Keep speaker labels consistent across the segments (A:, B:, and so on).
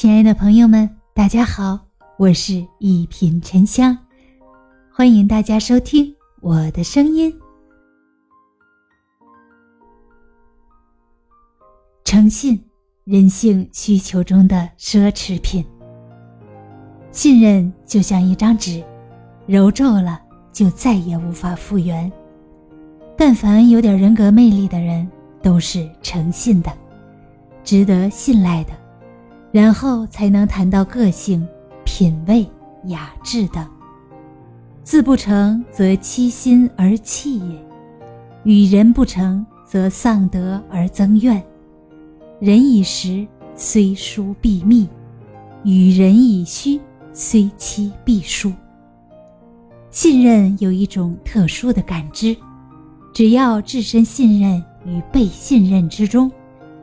A: 亲爱的朋友们，大家好，我是一品沉香，欢迎大家收听我的声音。诚信，人性需求中的奢侈品。信任就像一张纸，揉皱了就再也无法复原。但凡有点人格魅力的人，都是诚信的，值得信赖的。然后才能谈到个性、品味、雅致的。字不成则欺心而弃也，与人不成则丧德而增怨。人以实，虽疏必密；与人以虚，虽欺必疏。信任有一种特殊的感知，只要置身信任与被信任之中，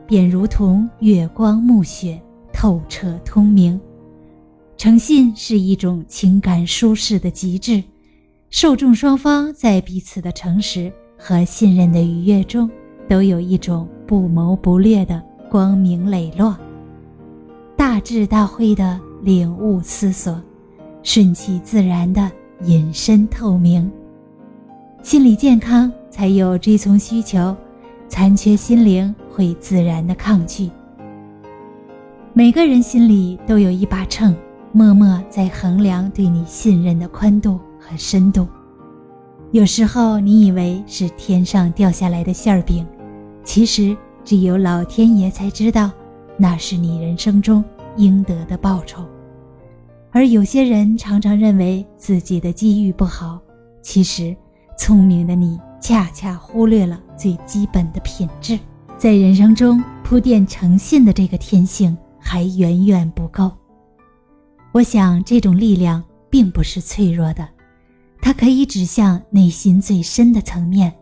A: 便如同月光暮雪。透彻通明，诚信是一种情感舒适的极致，受众双方在彼此的诚实和信任的愉悦中，都有一种不谋不略的光明磊落，大智大慧的领悟思索，顺其自然的隐身透明。心理健康才有追从需求，残缺心灵会自然的抗拒。每个人心里都有一把秤，默默在衡量对你信任的宽度和深度。有时候你以为是天上掉下来的馅儿饼，其实只有老天爷才知道，那是你人生中应得的报酬。而有些人常常认为自己的机遇不好，其实聪明的你恰恰忽略了最基本的品质，在人生中铺垫诚信的这个天性。还远远不够。我想，这种力量并不是脆弱的，它可以指向内心最深的层面，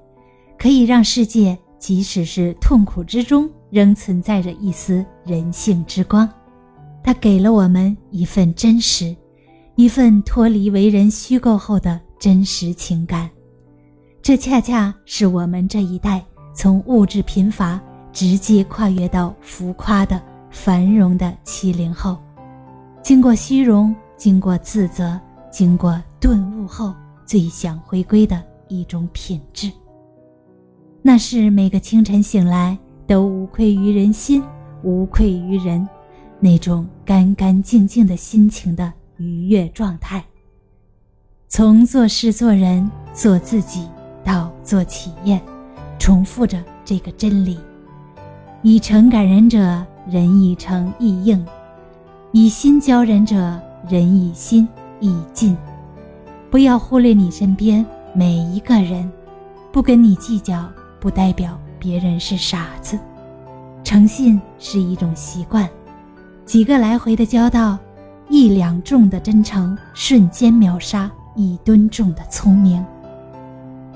A: 可以让世界即使是痛苦之中，仍存在着一丝人性之光。它给了我们一份真实，一份脱离为人虚构后的真实情感。这恰恰是我们这一代从物质贫乏直接跨越到浮夸的。繁荣的七零后，经过虚荣，经过自责，经过顿悟后，最想回归的一种品质。那是每个清晨醒来都无愧于人心，无愧于人，那种干干净净的心情的愉悦状态。从做事做人做自己到做企业，重复着这个真理：以诚感人者。人以诚易应，以心交人者，人以心易近。不要忽略你身边每一个人，不跟你计较，不代表别人是傻子。诚信是一种习惯，几个来回的交道，一两重的真诚，瞬间秒杀一吨重的聪明。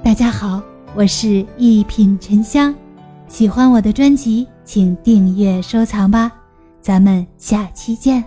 A: 大家好，我是一品沉香，喜欢我的专辑。请订阅收藏吧，咱们下期见。